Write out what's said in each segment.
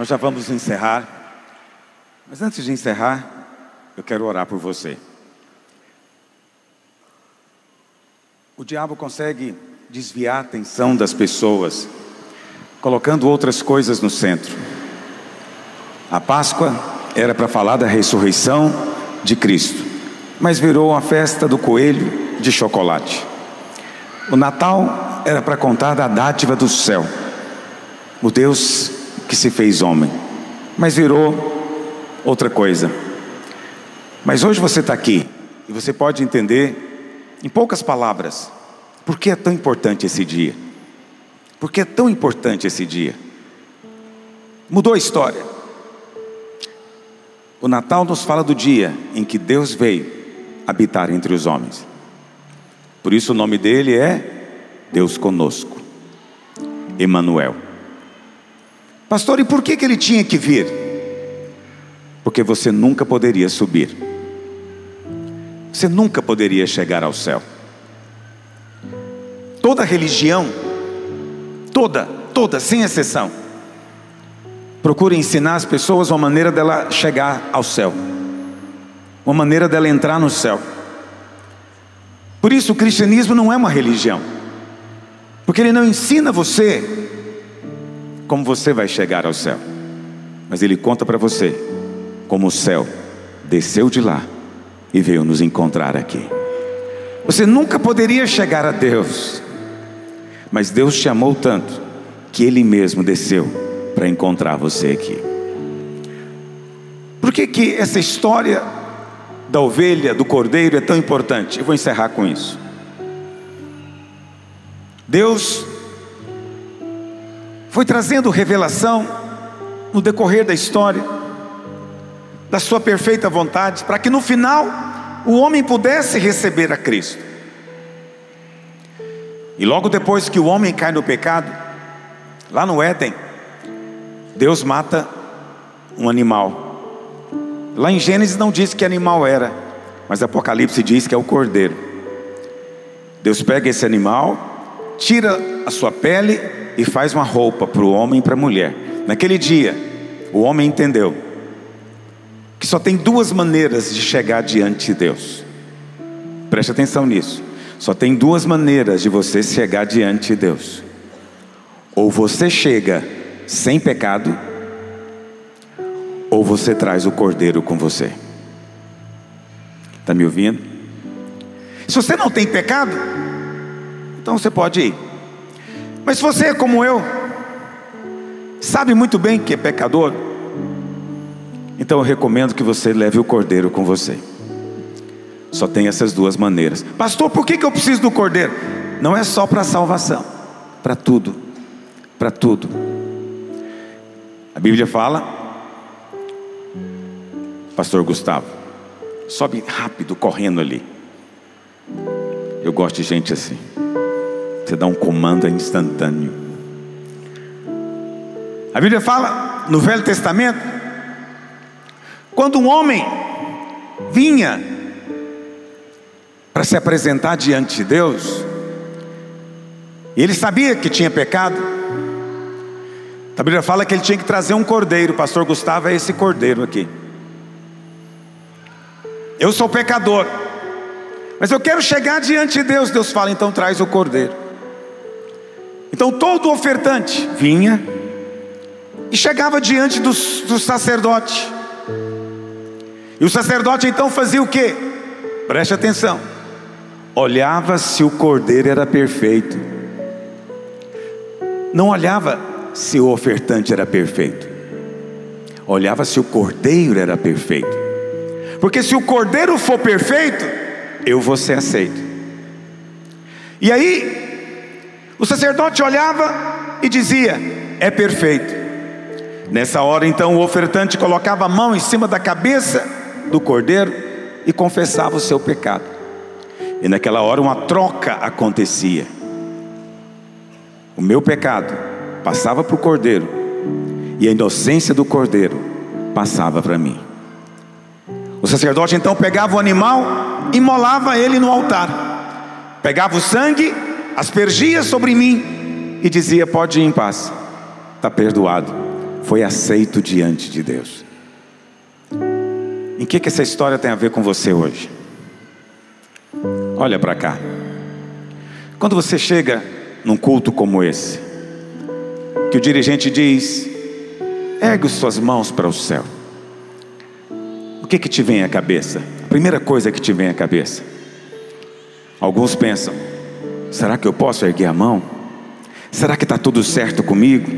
Nós já vamos encerrar. Mas antes de encerrar, eu quero orar por você. O diabo consegue desviar a atenção das pessoas, colocando outras coisas no centro. A Páscoa era para falar da ressurreição de Cristo, mas virou a festa do coelho de chocolate. O Natal era para contar da dádiva do céu, o Deus que se fez homem, mas virou outra coisa. Mas hoje você está aqui e você pode entender em poucas palavras, por que é tão importante esse dia? Por que é tão importante esse dia? Mudou a história. O Natal nos fala do dia em que Deus veio habitar entre os homens. Por isso o nome dele é Deus conosco. Emanuel. Pastor, e por que, que ele tinha que vir? Porque você nunca poderia subir. Você nunca poderia chegar ao céu. Toda religião, toda, toda, sem exceção, procura ensinar as pessoas uma maneira dela chegar ao céu, uma maneira dela entrar no céu. Por isso o cristianismo não é uma religião, porque ele não ensina você como você vai chegar ao céu, mas ele conta para você como o céu desceu de lá e veio nos encontrar aqui. Você nunca poderia chegar a Deus, mas Deus te amou tanto que Ele mesmo desceu para encontrar você aqui. Por que, que essa história da ovelha, do cordeiro é tão importante? Eu vou encerrar com isso. Deus foi trazendo revelação no decorrer da história da sua perfeita vontade, para que no final o homem pudesse receber a Cristo. E logo depois que o homem cai no pecado, lá no Éden, Deus mata um animal. Lá em Gênesis não diz que animal era, mas Apocalipse diz que é o cordeiro. Deus pega esse animal, tira a sua pele e faz uma roupa para o homem e para a mulher. Naquele dia, o homem entendeu que só tem duas maneiras de chegar diante de Deus. Preste atenção nisso. Só tem duas maneiras de você chegar diante de Deus. Ou você chega sem pecado, ou você traz o cordeiro com você. Está me ouvindo? Se você não tem pecado, então você pode ir. Mas se você como eu, sabe muito bem que é pecador, então eu recomendo que você leve o cordeiro com você. Só tem essas duas maneiras. Pastor, por que, que eu preciso do cordeiro? Não é só para salvação, para tudo. Para tudo. A Bíblia fala, Pastor Gustavo, sobe rápido, correndo ali. Eu gosto de gente assim. Você dá um comando instantâneo. A Bíblia fala no Velho Testamento quando um homem vinha para se apresentar diante de Deus, ele sabia que tinha pecado, a Bíblia fala que ele tinha que trazer um cordeiro, o pastor Gustavo é esse cordeiro aqui. Eu sou pecador, mas eu quero chegar diante de Deus. Deus fala, então traz o cordeiro. Então todo ofertante vinha e chegava diante do, do sacerdote. E o sacerdote então fazia o que? Preste atenção. Olhava se o cordeiro era perfeito. Não olhava se o ofertante era perfeito. Olhava se o cordeiro era perfeito. Porque se o cordeiro for perfeito, eu vou ser aceito. E aí, o sacerdote olhava e dizia: É perfeito. Nessa hora, então, o ofertante colocava a mão em cima da cabeça do cordeiro e confessava o seu pecado. E naquela hora uma troca acontecia. O meu pecado passava para o cordeiro, e a inocência do cordeiro passava para mim. O sacerdote então pegava o animal, imolava ele no altar, pegava o sangue, aspergia sobre mim e dizia: Pode ir em paz, está perdoado. foi aceito diante de Deus. Em que, que essa história tem a ver com você hoje? Olha para cá. Quando você chega num culto como esse, que o dirigente diz: ergue suas mãos para o céu. O que que te vem à cabeça? A primeira coisa que te vem à cabeça. Alguns pensam: será que eu posso erguer a mão? Será que está tudo certo comigo?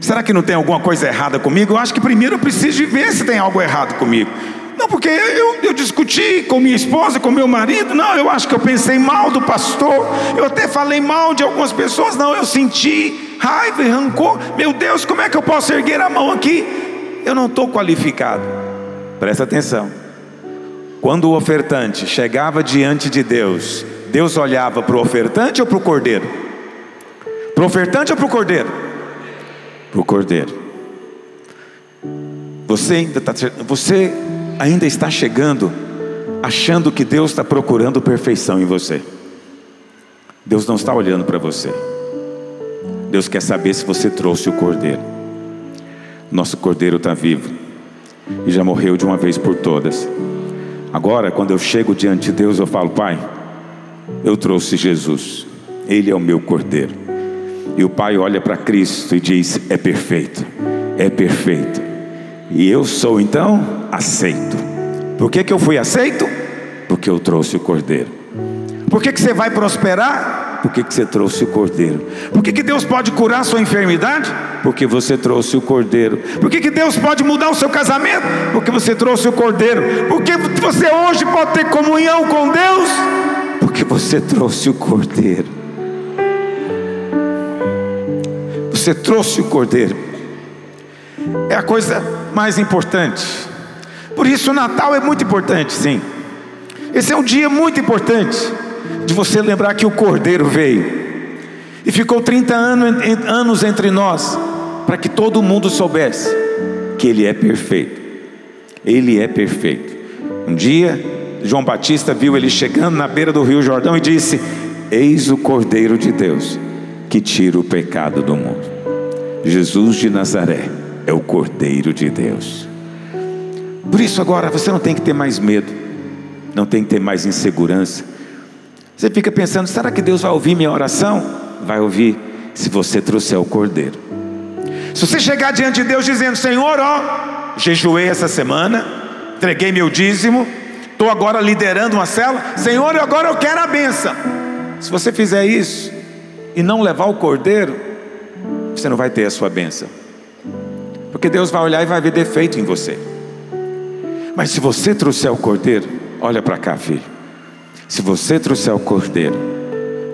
Será que não tem alguma coisa errada comigo? Eu acho que primeiro eu preciso de ver se tem algo errado comigo. Não, porque eu, eu discuti com minha esposa, com meu marido. Não, eu acho que eu pensei mal do pastor. Eu até falei mal de algumas pessoas. Não, eu senti raiva e rancor. Meu Deus, como é que eu posso erguer a mão aqui? Eu não estou qualificado. Presta atenção. Quando o ofertante chegava diante de Deus, Deus olhava para o ofertante ou para o cordeiro? Para o ofertante ou para o cordeiro? Para o cordeiro. Você ainda está. Você ainda está chegando achando que Deus está procurando perfeição em você. Deus não está olhando para você. Deus quer saber se você trouxe o cordeiro. Nosso cordeiro está vivo e já morreu de uma vez por todas. Agora, quando eu chego diante de Deus, eu falo, Pai, eu trouxe Jesus, Ele é o meu cordeiro. E o Pai olha para Cristo e diz: É perfeito, é perfeito. E eu sou então aceito. Por que, que eu fui aceito? Porque eu trouxe o cordeiro. Por que, que você vai prosperar? Por que, que você trouxe o cordeiro? Por que, que Deus pode curar sua enfermidade? Porque você trouxe o cordeiro. Por que, que Deus pode mudar o seu casamento? Porque você trouxe o cordeiro. Por que você hoje pode ter comunhão com Deus? Porque você trouxe o cordeiro. Você trouxe o cordeiro. É a coisa mais importante. Por isso o Natal é muito importante, sim. Esse é um dia muito importante de você lembrar que o Cordeiro veio e ficou 30 anos entre nós para que todo mundo soubesse que Ele é perfeito. Ele é perfeito. Um dia, João Batista viu ele chegando na beira do Rio Jordão e disse: Eis o Cordeiro de Deus que tira o pecado do mundo. Jesus de Nazaré é o Cordeiro de Deus. Por isso, agora, você não tem que ter mais medo, não tem que ter mais insegurança. Você fica pensando: será que Deus vai ouvir minha oração? Vai ouvir se você trouxer o cordeiro. Se você chegar diante de Deus dizendo: Senhor, ó, jejuei essa semana, entreguei meu dízimo, estou agora liderando uma cela, Senhor, agora eu quero a benção. Se você fizer isso e não levar o cordeiro, você não vai ter a sua benção, porque Deus vai olhar e vai ver defeito em você. Mas se você trouxer o cordeiro, olha para cá, filho. Se você trouxer o cordeiro,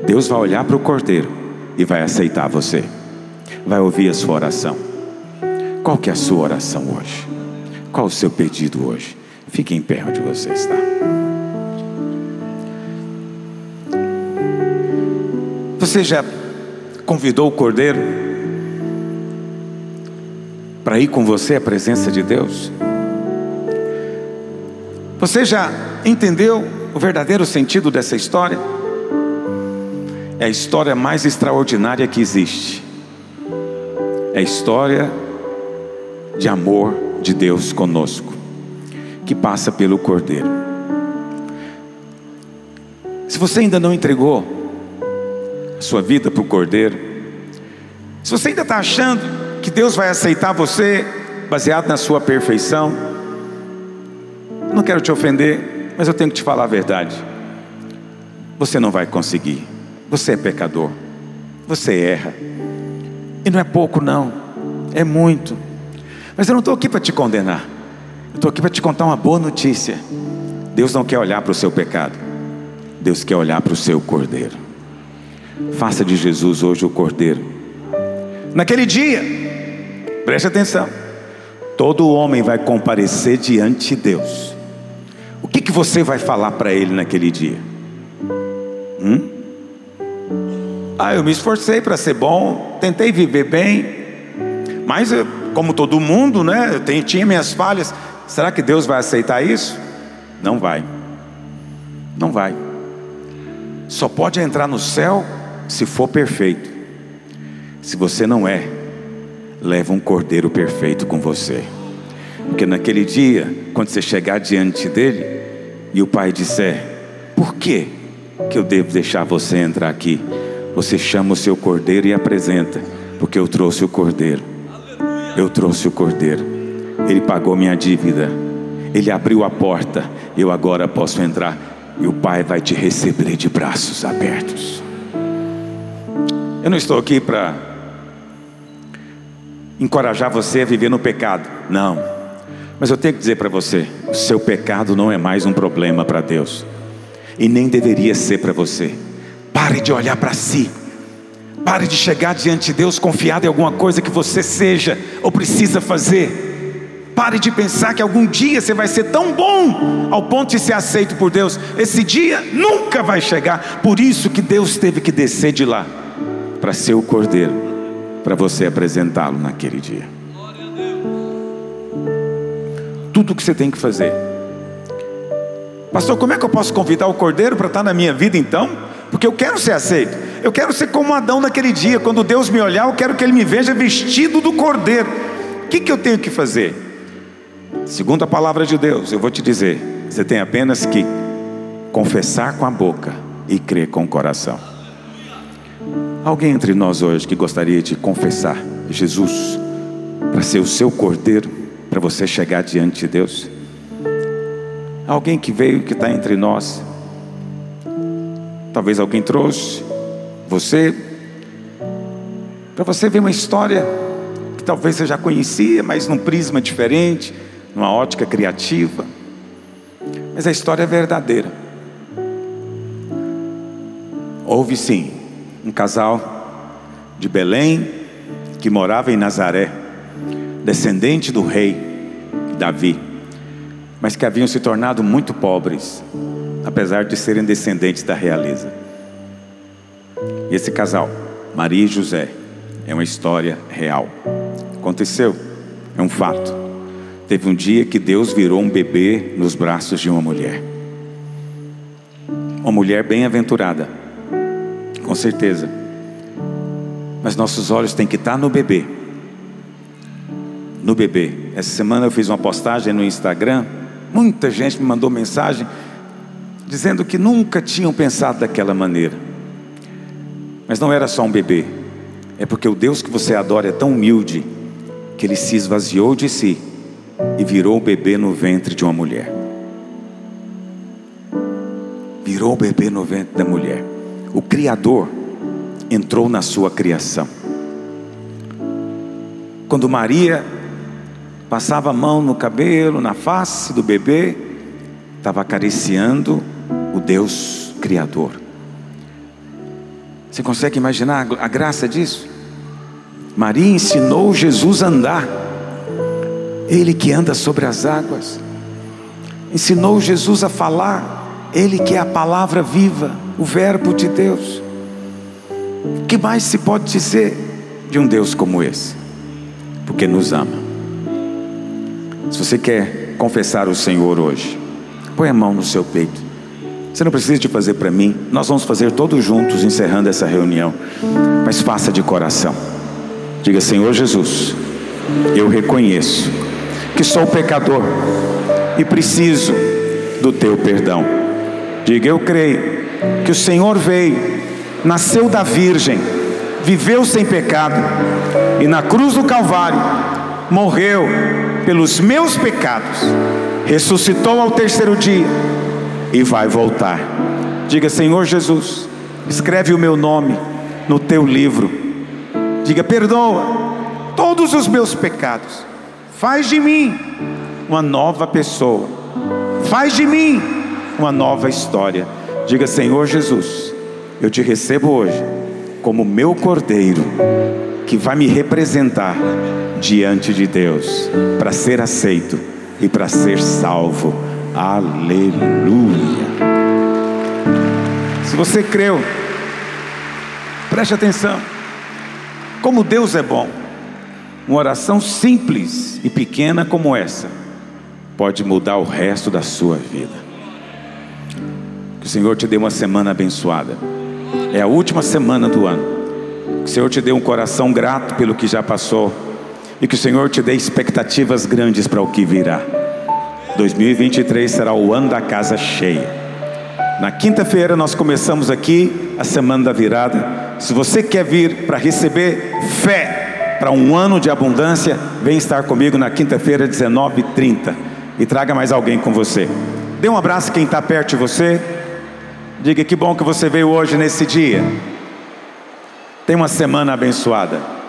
Deus vai olhar para o cordeiro e vai aceitar você. Vai ouvir a sua oração. Qual que é a sua oração hoje? Qual o seu pedido hoje? Fique em pé onde você está. Você já convidou o cordeiro para ir com você à presença de Deus? Você já entendeu o verdadeiro sentido dessa história? É a história mais extraordinária que existe. É a história de amor de Deus conosco, que passa pelo Cordeiro. Se você ainda não entregou a sua vida para o Cordeiro, se você ainda está achando que Deus vai aceitar você baseado na sua perfeição, não quero te ofender, mas eu tenho que te falar a verdade. Você não vai conseguir. Você é pecador. Você erra. E não é pouco, não. É muito. Mas eu não estou aqui para te condenar. Eu estou aqui para te contar uma boa notícia. Deus não quer olhar para o seu pecado. Deus quer olhar para o seu cordeiro. Faça de Jesus hoje o cordeiro. Naquele dia, preste atenção. Todo homem vai comparecer diante de Deus que, que você vai falar para ele naquele dia? Hum? Ah, eu me esforcei para ser bom, tentei viver bem, mas eu, como todo mundo, né? Eu tenho, tinha minhas falhas. Será que Deus vai aceitar isso? Não vai. Não vai. Só pode entrar no céu se for perfeito. Se você não é, leva um cordeiro perfeito com você. Porque naquele dia, quando você chegar diante dele e o pai disser: Por que que eu devo deixar você entrar aqui? Você chama o seu cordeiro e apresenta, porque eu trouxe o cordeiro. Eu trouxe o cordeiro. Ele pagou minha dívida. Ele abriu a porta. Eu agora posso entrar e o pai vai te receber de braços abertos. Eu não estou aqui para encorajar você a viver no pecado. Não. Mas eu tenho que dizer para você: o seu pecado não é mais um problema para Deus, e nem deveria ser para você. Pare de olhar para si. Pare de chegar diante de Deus confiado em alguma coisa que você seja ou precisa fazer. Pare de pensar que algum dia você vai ser tão bom ao ponto de ser aceito por Deus. Esse dia nunca vai chegar. Por isso que Deus teve que descer de lá para ser o cordeiro, para você apresentá-lo naquele dia. Tudo o que você tem que fazer. Pastor, como é que eu posso convidar o cordeiro para estar na minha vida então? Porque eu quero ser aceito. Eu quero ser como Adão naquele dia. Quando Deus me olhar, eu quero que Ele me veja vestido do cordeiro. O que, que eu tenho que fazer? Segundo a palavra de Deus, eu vou te dizer: você tem apenas que confessar com a boca e crer com o coração. Alguém entre nós hoje que gostaria de confessar Jesus para ser o seu cordeiro, para você chegar diante de Deus? Alguém que veio que está entre nós, talvez alguém trouxe você, para você ver uma história que talvez você já conhecia, mas num prisma diferente, numa ótica criativa, mas a história é verdadeira. Houve sim um casal de Belém que morava em Nazaré, descendente do rei Davi, mas que haviam se tornado muito pobres, apesar de serem descendentes da realeza. E esse casal, Maria e José, é uma história real. Aconteceu, é um fato. Teve um dia que Deus virou um bebê nos braços de uma mulher. Uma mulher bem-aventurada, com certeza. Mas nossos olhos têm que estar no bebê. No bebê. Essa semana eu fiz uma postagem no Instagram. Muita gente me mandou mensagem dizendo que nunca tinham pensado daquela maneira. Mas não era só um bebê, é porque o Deus que você adora é tão humilde que ele se esvaziou de si e virou o bebê no ventre de uma mulher. Virou o bebê no ventre da mulher. O Criador entrou na sua criação. Quando Maria passava a mão no cabelo, na face do bebê, estava acariciando o Deus Criador. Você consegue imaginar a graça disso? Maria ensinou Jesus a andar, Ele que anda sobre as águas, ensinou Jesus a falar, Ele que é a palavra viva, o Verbo de Deus. O que mais se pode dizer de um Deus como esse? Porque nos ama. Se você quer confessar o Senhor hoje, põe a mão no seu peito. Você não precisa de fazer para mim, nós vamos fazer todos juntos, encerrando essa reunião. Mas faça de coração. Diga, Senhor Jesus, eu reconheço que sou pecador e preciso do teu perdão. Diga, eu creio que o Senhor veio, nasceu da Virgem, viveu sem pecado e na cruz do Calvário morreu pelos meus pecados, ressuscitou ao terceiro dia e vai voltar. Diga, Senhor Jesus, escreve o meu nome no teu livro. Diga, perdoa todos os meus pecados. Faz de mim uma nova pessoa. Faz de mim uma nova história. Diga, Senhor Jesus, eu te recebo hoje como meu cordeiro que vai me representar diante de Deus para ser aceito e para ser salvo Aleluia. Se você creu, preste atenção. Como Deus é bom. Uma oração simples e pequena como essa pode mudar o resto da sua vida. Que o Senhor te dê uma semana abençoada. É a última semana do ano. Que o Senhor te dê um coração grato pelo que já passou e que o Senhor te dê expectativas grandes para o que virá. 2023 será o ano da casa cheia. Na quinta-feira nós começamos aqui a semana da virada. Se você quer vir para receber fé para um ano de abundância, vem estar comigo na quinta-feira, 19h30. E traga mais alguém com você. Dê um abraço quem está perto de você. Diga que bom que você veio hoje nesse dia. Tenha uma semana abençoada.